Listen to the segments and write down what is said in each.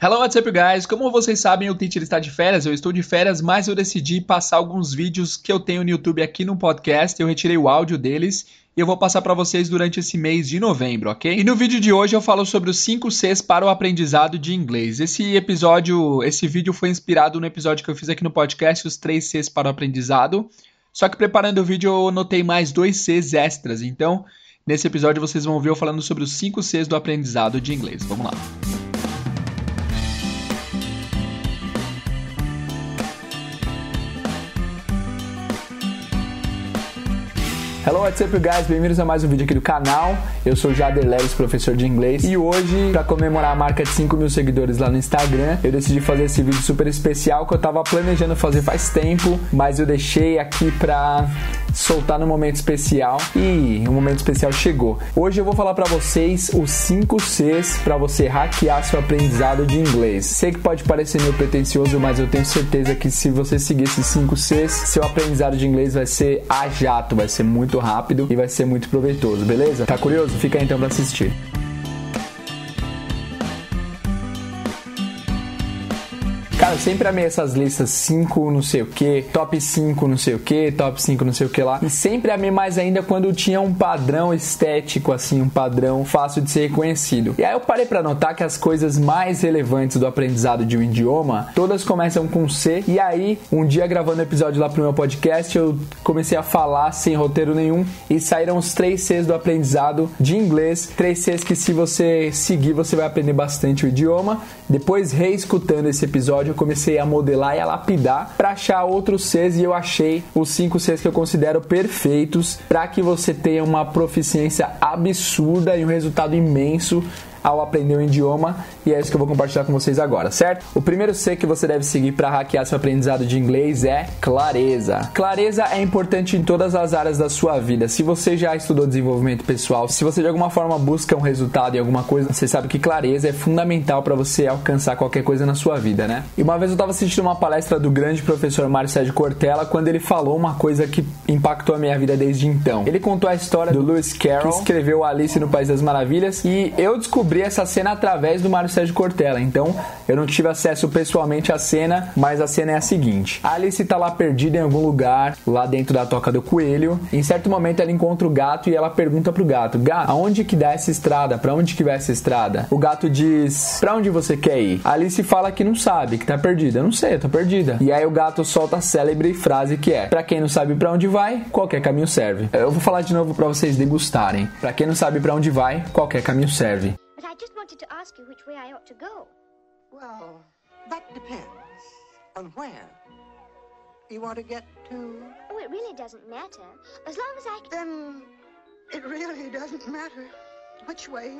Hello, what's up, guys? Como vocês sabem, o Teacher está de férias, eu estou de férias, mas eu decidi passar alguns vídeos que eu tenho no YouTube aqui no podcast. Eu retirei o áudio deles e eu vou passar para vocês durante esse mês de novembro, ok? E no vídeo de hoje eu falo sobre os 5 Cs para o aprendizado de inglês. Esse episódio, esse vídeo foi inspirado no episódio que eu fiz aqui no podcast, os 3 Cs para o aprendizado. Só que preparando o vídeo eu notei mais dois Cs extras, então nesse episódio vocês vão ver eu falando sobre os 5 Cs do aprendizado de inglês. Vamos lá. Hello, what's up, guys? Bem-vindos a mais um vídeo aqui do canal. Eu sou Jader Leves, professor de inglês. E hoje, para comemorar a marca de 5 mil seguidores lá no Instagram, eu decidi fazer esse vídeo super especial que eu tava planejando fazer faz tempo, mas eu deixei aqui pra soltar no momento especial e o momento especial chegou. Hoje eu vou falar para vocês os 5 Cs para você hackear seu aprendizado de inglês. Sei que pode parecer meio pretencioso, mas eu tenho certeza que se você seguir esses 5 Cs, seu aprendizado de inglês vai ser a jato, vai ser muito rápido e vai ser muito proveitoso, beleza? Tá curioso? Fica aí então para assistir. Cara, sempre amei essas listas 5 não sei o que, top 5 não sei o que, top 5 não sei o que lá. E sempre amei mais ainda quando tinha um padrão estético, assim, um padrão fácil de ser reconhecido. E aí eu parei para notar que as coisas mais relevantes do aprendizado de um idioma, todas começam com C. E aí, um dia gravando episódio lá pro meu podcast, eu comecei a falar sem roteiro nenhum e saíram os 3 Cs do aprendizado de inglês. 3 Cs que se você seguir, você vai aprender bastante o idioma. Depois, reescutando esse episódio, comecei a modelar e a lapidar para achar outros Cs e eu achei os 5 Cs que eu considero perfeitos para que você tenha uma proficiência absurda e um resultado imenso ao aprender um idioma e é isso que eu vou compartilhar com vocês agora, certo? O primeiro C que você deve seguir para hackear seu aprendizado de inglês é clareza. Clareza é importante em todas as áreas da sua vida. Se você já estudou desenvolvimento pessoal, se você de alguma forma busca um resultado em alguma coisa, você sabe que clareza é fundamental para você alcançar qualquer coisa na sua vida, né? E uma vez eu estava assistindo uma palestra do grande professor Mário Sérgio Cortella quando ele falou uma coisa que impactou a minha vida desde então. Ele contou a história do Lewis Carroll, que escreveu Alice no País das Maravilhas, e eu descobri essa cena através do Mário Sérgio Cortella. Então, eu não tive acesso pessoalmente à cena, mas a cena é a seguinte: Alice está lá perdida em algum lugar, lá dentro da toca do coelho. Em certo momento ela encontra o gato e ela pergunta pro gato: "Gato, aonde que dá essa estrada? Para onde que vai essa estrada?" O gato diz: "Para onde você quer ir?" Alice fala que não sabe, que tá perdida. Eu não sei, eu tô perdida. E aí o gato solta a célebre frase que é: "Para quem não sabe para onde vai, qualquer caminho serve." Eu vou falar de novo para vocês degustarem. Para quem não sabe para onde vai, qualquer caminho serve. Just wanted to ask you which way I ought to go. Well, that depends on where you want to get to. Oh, it really doesn't matter. As long as I can. Then it really doesn't matter which way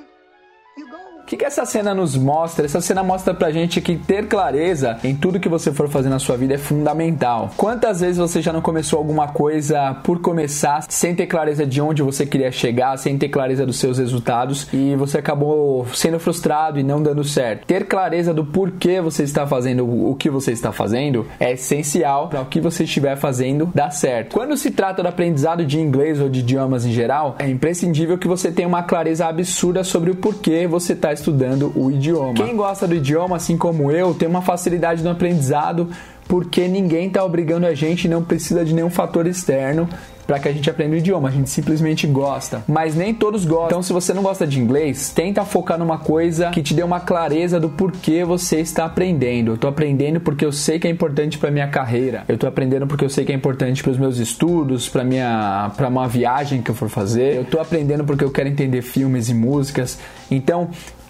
O que, que essa cena nos mostra? Essa cena mostra pra gente que ter clareza em tudo que você for fazer na sua vida é fundamental. Quantas vezes você já não começou alguma coisa por começar sem ter clareza de onde você queria chegar, sem ter clareza dos seus resultados e você acabou sendo frustrado e não dando certo? Ter clareza do porquê você está fazendo o que você está fazendo é essencial para o que você estiver fazendo dar certo. Quando se trata do aprendizado de inglês ou de idiomas em geral, é imprescindível que você tenha uma clareza absurda sobre o porquê você está estudando o idioma. Quem gosta do idioma, assim como eu, tem uma facilidade no aprendizado porque ninguém está obrigando a gente, não precisa de nenhum fator externo para que a gente aprenda o idioma. A gente simplesmente gosta. Mas nem todos gostam. Então, se você não gosta de inglês, tenta focar numa coisa que te dê uma clareza do porquê você está aprendendo. Eu estou aprendendo porque eu sei que é importante para minha carreira. Eu estou aprendendo porque eu sei que é importante para os meus estudos, para minha para uma viagem que eu for fazer. Eu estou aprendendo porque eu quero entender filmes e músicas. Então,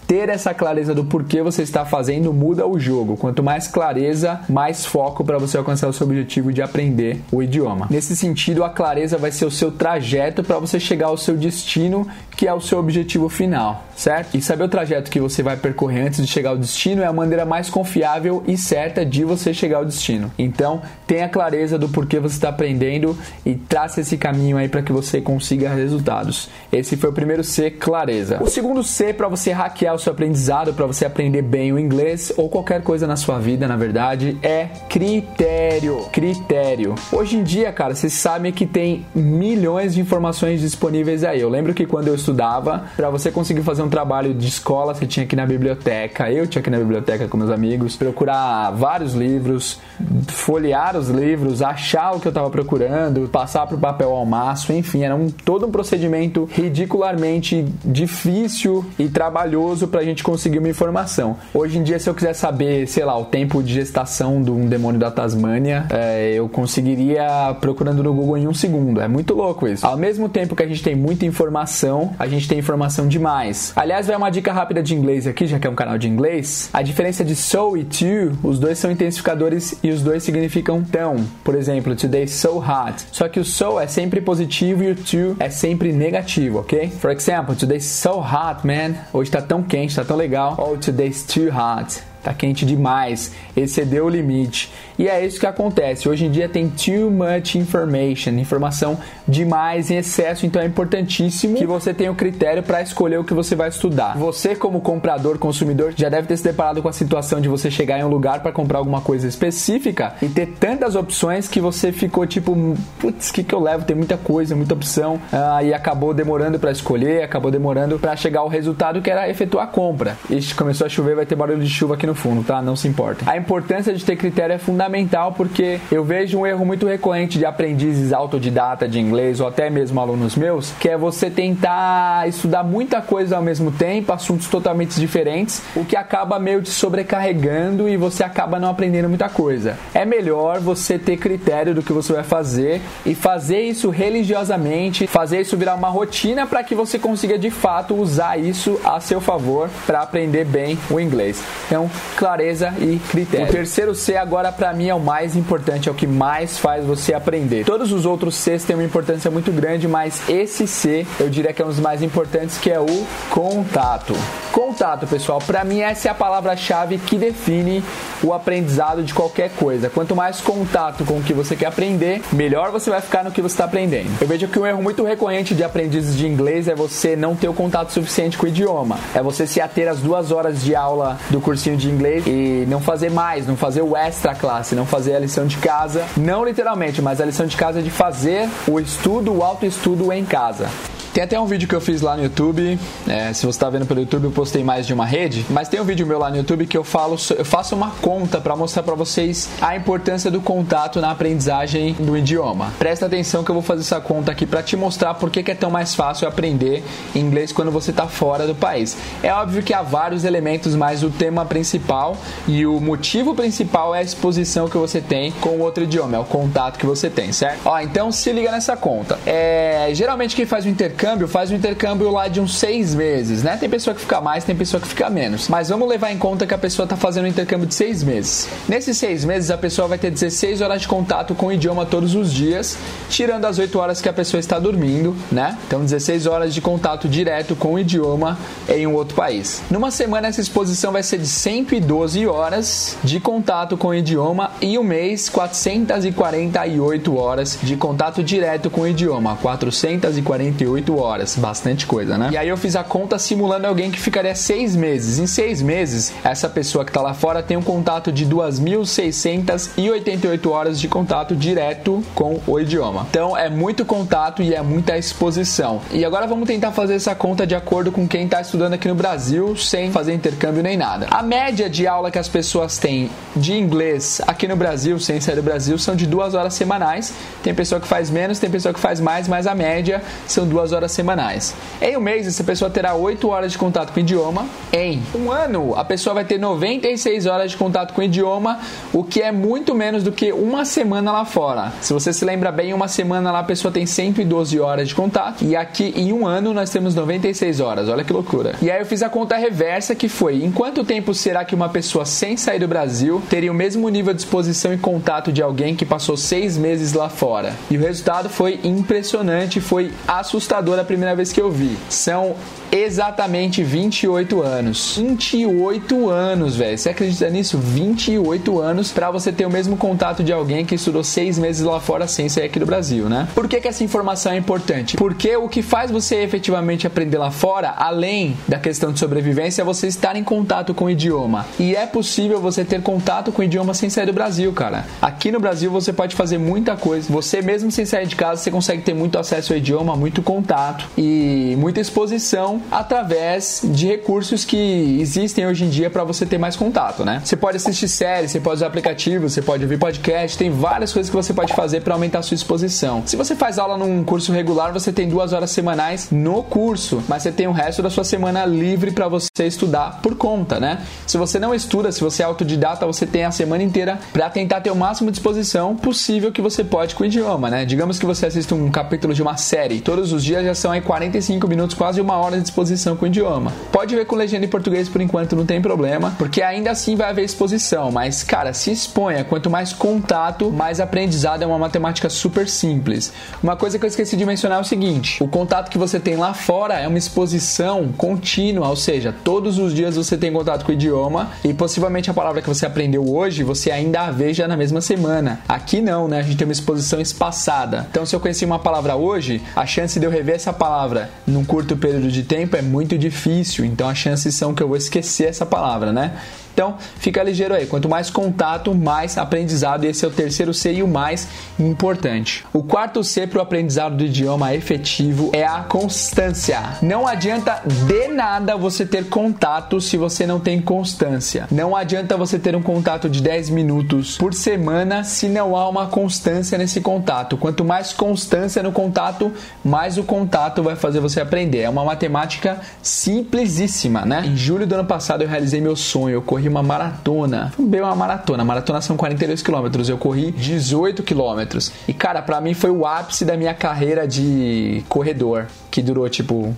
ter essa clareza do porquê você está fazendo muda o jogo. Quanto mais clareza, mais foco para você alcançar o seu objetivo de aprender o idioma. Nesse sentido, a clareza vai ser o seu trajeto para você chegar ao seu destino, que é o seu objetivo final, certo? E saber o trajeto que você vai percorrer antes de chegar ao destino é a maneira mais confiável e certa de você chegar ao destino. Então, tenha clareza do porquê você está aprendendo e trace esse caminho aí para que você consiga resultados. Esse foi o primeiro C, clareza. O segundo C para você hackear o seu aprendizado, para você aprender bem o inglês ou qualquer coisa na sua vida, na verdade, é critério. Critério. Hoje em dia, cara, vocês sabem que tem milhões de informações disponíveis aí. Eu lembro que quando eu estudava, para você conseguir fazer um trabalho de escola, você tinha que ir na biblioteca. Eu tinha que ir na biblioteca com meus amigos, procurar vários livros, folhear os livros, achar o que eu estava procurando, passar para o papel ao máximo, enfim, era um, todo um procedimento ridicularmente difícil e trabalhoso para a gente conseguir uma informação. Hoje em dia, se eu quiser saber, sei lá, o tempo de gestação de um demônio da Tasmânia, é, eu conseguiria procurando no Google em um segundo. É muito louco isso. Ao mesmo tempo que a gente tem muita informação, a gente tem informação demais. Aliás, vai uma dica rápida de inglês aqui, já que é um canal de inglês. A diferença de so e to, os dois são intensificadores e os dois significam tão. Por exemplo, today so hot. Só que o so é sempre positivo e o to é sempre negativo, ok? For example, today's so hot, man. Hoje tá tão quente, tá tão legal. Oh, today's too hot. Tá quente demais, excedeu o limite. E é isso que acontece. Hoje em dia tem too much information, informação demais em excesso, então é importantíssimo que você tenha o um critério para escolher o que você vai estudar. Você, como comprador, consumidor, já deve ter se deparado com a situação de você chegar em um lugar para comprar alguma coisa específica e ter tantas opções que você ficou tipo, putz, o que, que eu levo? Tem muita coisa, muita opção, ah, e acabou demorando para escolher, acabou demorando para chegar ao resultado que era efetuar a compra. Ixi, começou a chover, vai ter barulho de chuva aqui no fundo, tá? Não se importa. A importância de ter critério é fundamental porque eu vejo um erro muito recorrente de aprendizes autodidata de inglês ou até mesmo alunos meus, que é você tentar estudar muita coisa ao mesmo tempo, assuntos totalmente diferentes, o que acaba meio te sobrecarregando e você acaba não aprendendo muita coisa. É melhor você ter critério do que você vai fazer e fazer isso religiosamente, fazer isso virar uma rotina para que você consiga de fato usar isso a seu favor para aprender bem o inglês. Então, clareza e critério. O terceiro C agora para mim é o mais importante, é o que mais faz você aprender. Todos os outros Cs têm uma importância muito grande, mas esse C eu diria que é um dos mais importantes, que é o contato. Contato, pessoal, para mim essa é a palavra-chave que define o aprendizado de qualquer coisa. Quanto mais contato com o que você quer aprender, melhor você vai ficar no que você está aprendendo. Eu vejo que um erro muito recorrente de aprendizes de inglês é você não ter o contato suficiente com o idioma. É você se ater às duas horas de aula do cursinho de inglês e não fazer mais, não fazer o extra classe, não fazer a lição de casa. Não literalmente, mas a lição de casa é de fazer o estudo, o autoestudo em casa. Tem até um vídeo que eu fiz lá no YouTube. É, se você está vendo pelo YouTube, eu postei mais de uma rede. Mas tem um vídeo meu lá no YouTube que eu falo, eu faço uma conta para mostrar para vocês a importância do contato na aprendizagem do idioma. Presta atenção que eu vou fazer essa conta aqui para te mostrar por que, é tão mais fácil aprender inglês quando você está fora do país. É óbvio que há vários elementos, mas o tema principal e o motivo principal é a exposição que você tem com outro idioma, é o contato que você tem, certo? Ó, então se liga nessa conta. É, geralmente quem faz o intercâmbio intercâmbio, faz um intercâmbio lá de uns seis meses, né? Tem pessoa que fica mais, tem pessoa que fica menos. Mas vamos levar em conta que a pessoa está fazendo um intercâmbio de seis meses. Nesses seis meses, a pessoa vai ter 16 horas de contato com o idioma todos os dias, tirando as 8 horas que a pessoa está dormindo, né? Então, 16 horas de contato direto com o idioma em um outro país. Numa semana, essa exposição vai ser de 112 horas de contato com o idioma e um mês, 448 horas de contato direto com o idioma. 448 horas, bastante coisa, né? E aí eu fiz a conta simulando alguém que ficaria seis meses. Em seis meses, essa pessoa que tá lá fora tem um contato de 2.688 horas de contato direto com o idioma. Então é muito contato e é muita exposição. E agora vamos tentar fazer essa conta de acordo com quem está estudando aqui no Brasil, sem fazer intercâmbio nem nada. A média de aula que as pessoas têm de inglês aqui no Brasil, sem sair do Brasil, são de duas horas semanais. Tem pessoa que faz menos, tem pessoa que faz mais, mas a média são duas horas semanais. Em um mês, essa pessoa terá 8 horas de contato com o idioma. Em um ano, a pessoa vai ter 96 horas de contato com o idioma, o que é muito menos do que uma semana lá fora. Se você se lembra bem, uma semana lá a pessoa tem 112 horas de contato e aqui em um ano nós temos 96 horas. Olha que loucura. E aí eu fiz a conta reversa que foi: em quanto tempo será que uma pessoa sem sair do Brasil teria o mesmo nível de exposição e contato de alguém que passou seis meses lá fora? E o resultado foi impressionante, foi assustador a primeira vez que eu vi. São exatamente 28 anos. 28 anos, velho. Você acredita nisso? 28 anos para você ter o mesmo contato de alguém que estudou seis meses lá fora sem sair aqui do Brasil, né? Por que, que essa informação é importante? Porque o que faz você efetivamente aprender lá fora, além da questão de sobrevivência, é você estar em contato com o idioma. E é possível você ter contato com o idioma sem sair do Brasil, cara. Aqui no Brasil você pode fazer muita coisa. Você mesmo sem sair de casa, você consegue ter muito acesso ao idioma, muito contato e muita exposição através de recursos que existem hoje em dia para você ter mais contato, né? Você pode assistir séries, você pode usar aplicativos, você pode ouvir podcast, tem várias coisas que você pode fazer para aumentar a sua exposição. Se você faz aula num curso regular, você tem duas horas semanais no curso, mas você tem o resto da sua semana livre para você estudar por conta, né? Se você não estuda, se você é autodidata, você tem a semana inteira para tentar ter o máximo de exposição possível que você pode com o idioma, né? Digamos que você assista um capítulo de uma série, todos os dias já são aí 45 minutos, quase uma hora de exposição com o idioma. Pode ver com legenda em português por enquanto não tem problema, porque ainda assim vai haver exposição, mas cara, se exponha, quanto mais contato, mais aprendizado é uma matemática super simples. Uma coisa que eu esqueci de mencionar é o seguinte: o contato que você tem lá fora é uma exposição contínua, ou seja, todos os dias você tem contato com o idioma e possivelmente a palavra que você aprendeu hoje você ainda a veja na mesma semana. Aqui não, né? A gente tem uma exposição espaçada. Então, se eu conheci uma palavra hoje, a chance de eu rever essa palavra num curto período de tempo é muito difícil. Então, as chances são que eu vou esquecer essa palavra, né? Então, fica ligeiro aí. Quanto mais contato, mais aprendizado. Esse é o terceiro C e o mais importante. O quarto C para o aprendizado do idioma efetivo é a constância. Não adianta de nada você ter contato se você não tem constância. Não adianta você ter um contato de 10 minutos por semana se não há uma constância nesse contato. Quanto mais constância no contato, mais o contato vai fazer você aprender. É uma matemática simplesíssima, né? Em julho do ano passado eu realizei meu sonho. Eu corri uma maratona. Foi bem uma maratona. maratona são 42 quilômetros. Eu corri 18 quilômetros. E, cara, para mim foi o ápice da minha carreira de corredor. Que durou, tipo,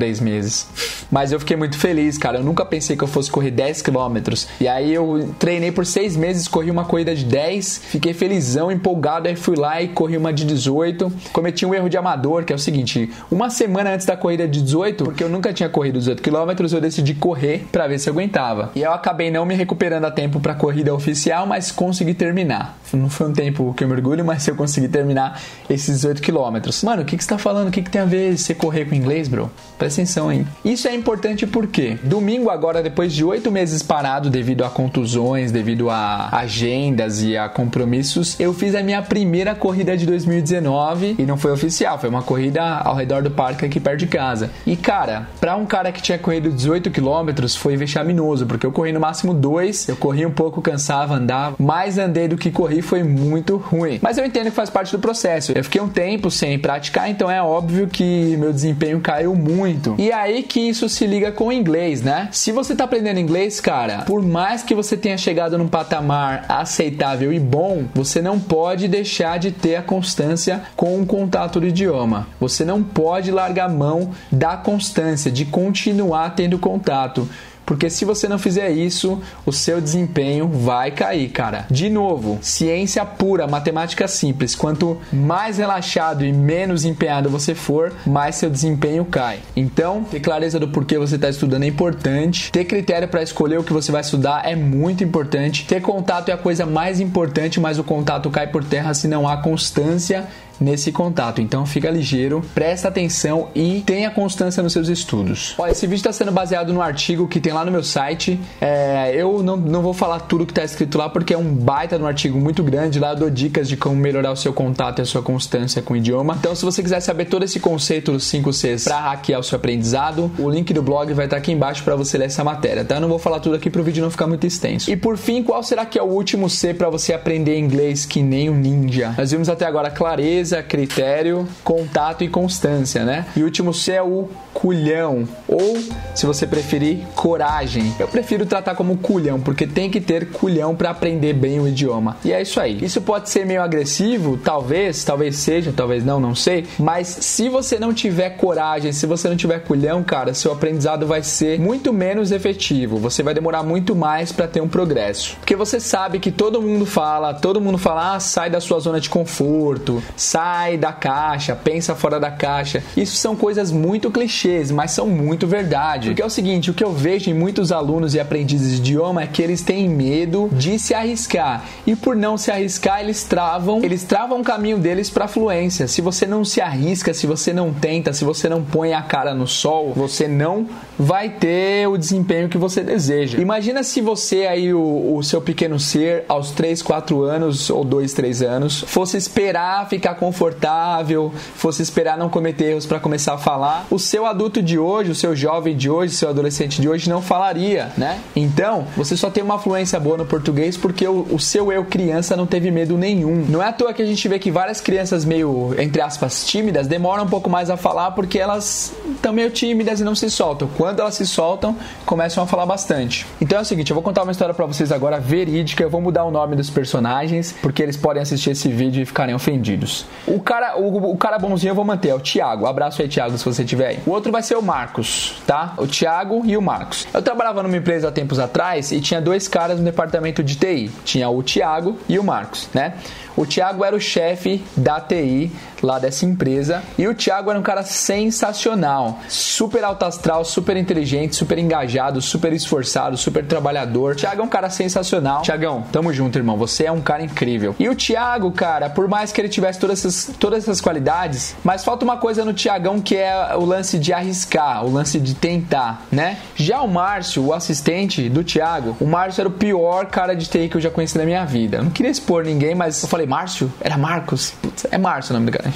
três meses. Mas eu fiquei muito feliz, cara. Eu nunca pensei que eu fosse correr 10 quilômetros. E aí eu treinei por seis meses, corri uma corrida de 10, fiquei felizão, empolgado. Aí fui lá e corri uma de 18. Cometi um erro de amador, que é o seguinte: uma semana antes da corrida de 18, porque eu nunca tinha corrido 18 quilômetros, eu decidi correr para ver se eu aguentava. E eu acabei não me recuperando a tempo para a corrida oficial, mas consegui terminar. Não foi um tempo que eu mergulho, mas eu consegui terminar esses 18 quilômetros. Mano, o que, que você tá falando? O que, que tem a ver você correr com inglês, bro? Presta atenção aí. Isso é importante porque domingo agora, depois de oito meses parado devido a contusões, devido a agendas e a compromissos, eu fiz a minha primeira corrida de 2019 e não foi oficial, foi uma corrida ao redor do parque aqui perto de casa. E cara, para um cara que tinha corrido 18 quilômetros foi vexaminoso, porque eu corri no máximo dois, eu corri um pouco, cansava, andava, mais andei do que corri foi muito ruim. Mas eu entendo que faz parte do processo. Eu fiquei um tempo sem praticar, então é óbvio que meu desempenho caiu muito. E aí que isso se liga com o inglês, né? Se você tá aprendendo inglês, cara, por mais que você tenha chegado num patamar aceitável e bom, você não pode deixar de ter a constância com o contato do idioma. Você não pode largar mão da constância, de continuar tendo contato. Porque se você não fizer isso, o seu desempenho vai cair, cara. De novo, ciência pura, matemática simples. Quanto mais relaxado e menos empenhado você for, mais seu desempenho cai. Então, ter clareza do porquê você está estudando é importante. Ter critério para escolher o que você vai estudar é muito importante. Ter contato é a coisa mais importante, mas o contato cai por terra se não há constância nesse contato. Então fica ligeiro, presta atenção e tenha constância nos seus estudos. Olha, esse vídeo está sendo baseado no artigo que tem lá no meu site. É, eu não, não vou falar tudo que está escrito lá porque é um baita no artigo muito grande. Lá eu dou dicas de como melhorar o seu contato e a sua constância com o idioma. Então, se você quiser saber todo esse conceito dos 5 Cs para hackear o seu aprendizado, o link do blog vai estar tá aqui embaixo para você ler essa matéria, tá? Eu não vou falar tudo aqui para o vídeo não ficar muito extenso. E por fim, qual será que é o último C para você aprender inglês que nem um ninja? Nós vimos até agora clareza critério, contato e constância, né? E o último C é o culhão, ou, se você preferir, coragem. Eu prefiro tratar como culhão, porque tem que ter culhão para aprender bem o idioma. E é isso aí. Isso pode ser meio agressivo, talvez, talvez seja, talvez não, não sei. Mas se você não tiver coragem, se você não tiver culhão, cara, seu aprendizado vai ser muito menos efetivo. Você vai demorar muito mais para ter um progresso. Porque você sabe que todo mundo fala, todo mundo fala, ah, sai da sua zona de conforto, sai sai da caixa, pensa fora da caixa. Isso são coisas muito clichês, mas são muito verdade. Porque é o seguinte, o que eu vejo em muitos alunos e aprendizes de idioma é que eles têm medo de se arriscar. E por não se arriscar, eles travam, eles travam o caminho deles para fluência. Se você não se arrisca, se você não tenta, se você não põe a cara no sol, você não vai ter o desempenho que você deseja. Imagina se você aí, o, o seu pequeno ser, aos 3, 4 anos ou 2, 3 anos, fosse esperar ficar confortável, fosse esperar não cometer erros para começar a falar. O seu adulto de hoje, o seu jovem de hoje, o seu adolescente de hoje não falaria, né? Então, você só tem uma fluência boa no português porque o, o seu eu criança não teve medo nenhum. Não é à toa que a gente vê que várias crianças meio, entre aspas, tímidas demoram um pouco mais a falar porque elas estão meio tímidas e não se soltam. Quando elas se soltam, começam a falar bastante. Então é o seguinte, eu vou contar uma história para vocês agora verídica. Eu vou mudar o nome dos personagens porque eles podem assistir esse vídeo e ficarem ofendidos. O cara, o, o cara bonzinho eu vou manter, é o Thiago. Abraço aí, Thiago, se você tiver aí. O outro vai ser o Marcos, tá? O Thiago e o Marcos. Eu trabalhava numa empresa há tempos atrás e tinha dois caras no departamento de TI. Tinha o Thiago e o Marcos, né? O Thiago era o chefe da TI lá dessa empresa. E o Thiago era um cara sensacional, super alto astral, super inteligente, super engajado, super esforçado, super trabalhador. O Thiago é um cara sensacional. Thiagão, tamo junto, irmão. Você é um cara incrível. E o Thiago, cara, por mais que ele tivesse todas essas, todas essas qualidades, mas falta uma coisa no Thiagão que é o lance de arriscar, o lance de tentar, né? Já o Márcio, o assistente do Thiago, o Márcio era o pior cara de TI que eu já conheci na minha vida. Eu não queria expor ninguém, mas eu falei, Márcio? Era Marcos? Putz, é Márcio o nome do cara.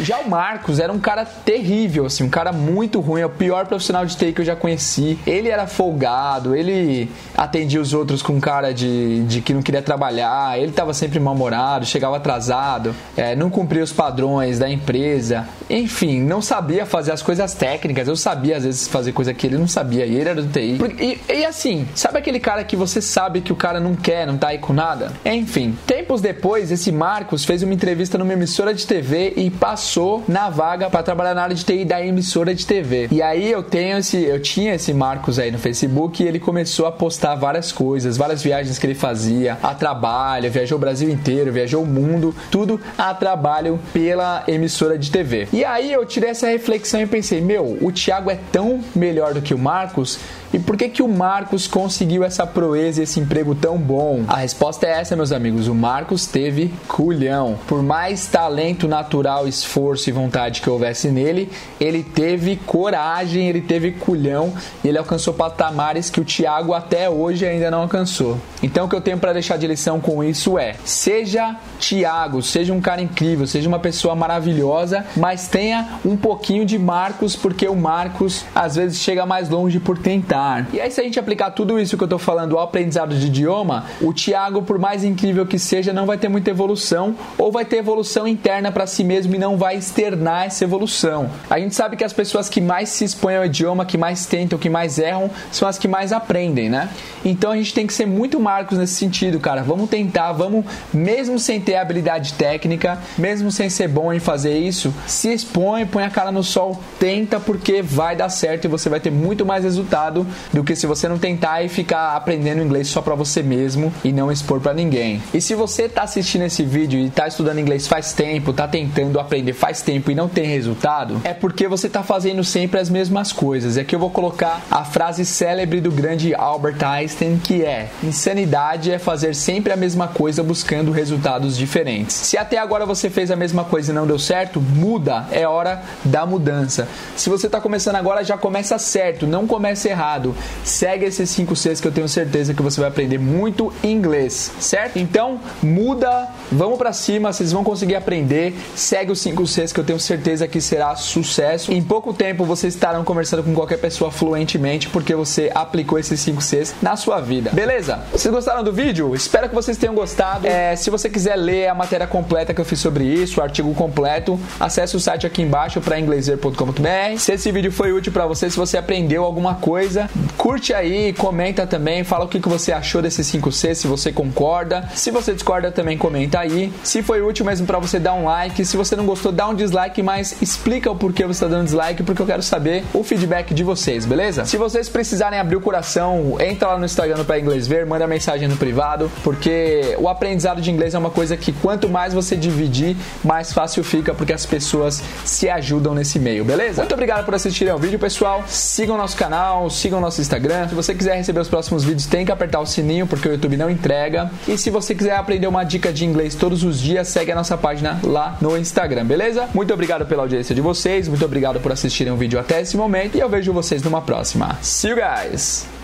Já o Marcos era um cara terrível, assim, um cara muito ruim, é o pior profissional de TI que eu já conheci. Ele era folgado, ele atendia os outros com cara de, de que não queria trabalhar, ele tava sempre mal-humorado, chegava atrasado, é, não cumpria os padrões da empresa, enfim, não sabia fazer as coisas técnicas. Eu sabia às vezes fazer coisa que ele não sabia, e ele era do TI. E, e assim, sabe aquele cara que você sabe que o cara não quer, não tá aí com nada? Enfim, tempos depois, esse Marcos fez uma entrevista numa emissora de TV e passou na vaga para trabalhar na área de TI da emissora de TV. E aí eu tenho esse, eu tinha esse Marcos aí no Facebook e ele começou a postar várias coisas, várias viagens que ele fazia a trabalho, viajou o Brasil inteiro, viajou o mundo, tudo a trabalho pela emissora de TV. E aí eu tirei essa reflexão e pensei, meu, o Thiago é tão melhor do que o Marcos e por que que o Marcos conseguiu essa proeza e esse emprego tão bom? A resposta é essa, meus amigos. O Marcos teve culhão. Por mais talento natural, esforço e vontade que houvesse nele, ele teve coragem, ele teve culhão e ele alcançou patamares que o Thiago até hoje ainda não alcançou. Então o que eu tenho para deixar de lição com isso é: seja Thiago, seja um cara incrível, seja uma pessoa maravilhosa, mas tenha um pouquinho de Marcos, porque o Marcos às vezes chega mais longe por tentar. E aí, se a gente aplicar tudo isso que eu tô falando ao aprendizado de idioma, o Thiago, por mais incrível que seja, não vai ter muita evolução ou vai ter evolução interna para si mesmo e não vai externar essa evolução. A gente sabe que as pessoas que mais se expõem ao idioma, que mais tentam, que mais erram, são as que mais aprendem, né? Então a gente tem que ser muito marcos nesse sentido, cara. Vamos tentar, vamos, mesmo sem ter habilidade técnica, mesmo sem ser bom em fazer isso, se expõe, põe a cara no sol, tenta porque vai dar certo e você vai ter muito mais resultado do que se você não tentar e ficar aprendendo inglês só para você mesmo e não expor para ninguém. E se você tá assistindo esse vídeo e tá estudando inglês faz tempo, tá tentando aprender faz tempo e não tem resultado, é porque você tá fazendo sempre as mesmas coisas. É que eu vou colocar a frase célebre do grande Albert Einstein que é: insanidade é fazer sempre a mesma coisa buscando resultados diferentes. Se até agora você fez a mesma coisa e não deu certo, muda, é hora da mudança. Se você tá começando agora, já começa certo, não comece errado segue esses 5 Cs que eu tenho certeza que você vai aprender muito inglês, certo? Então, muda, vamos para cima, vocês vão conseguir aprender. Segue os 5 Cs que eu tenho certeza que será sucesso. Em pouco tempo vocês estarão conversando com qualquer pessoa fluentemente porque você aplicou esses 5 Cs na sua vida. Beleza? Vocês gostaram do vídeo? Espero que vocês tenham gostado. É, se você quiser ler a matéria completa que eu fiz sobre isso, o artigo completo, acesse o site aqui embaixo para ingleser.com.br. Se esse vídeo foi útil para você, se você aprendeu alguma coisa, Curte aí, comenta também, fala o que, você achou desse 5C, se você concorda. Se você discorda também, comenta aí. Se foi útil mesmo para você, dá um like. Se você não gostou, dá um dislike, mas explica o porquê você está dando dislike, porque eu quero saber o feedback de vocês, beleza? Se vocês precisarem abrir o coração, entra lá no Instagram para inglês ver, manda mensagem no privado, porque o aprendizado de inglês é uma coisa que quanto mais você dividir, mais fácil fica, porque as pessoas se ajudam nesse meio, beleza? Muito obrigado por assistirem ao vídeo, pessoal. Sigam nosso canal, sigam nosso Instagram. Se você quiser receber os próximos vídeos, tem que apertar o sininho, porque o YouTube não entrega. E se você quiser aprender uma dica de inglês todos os dias, segue a nossa página lá no Instagram, beleza? Muito obrigado pela audiência de vocês, muito obrigado por assistirem o vídeo até esse momento e eu vejo vocês numa próxima. See you guys!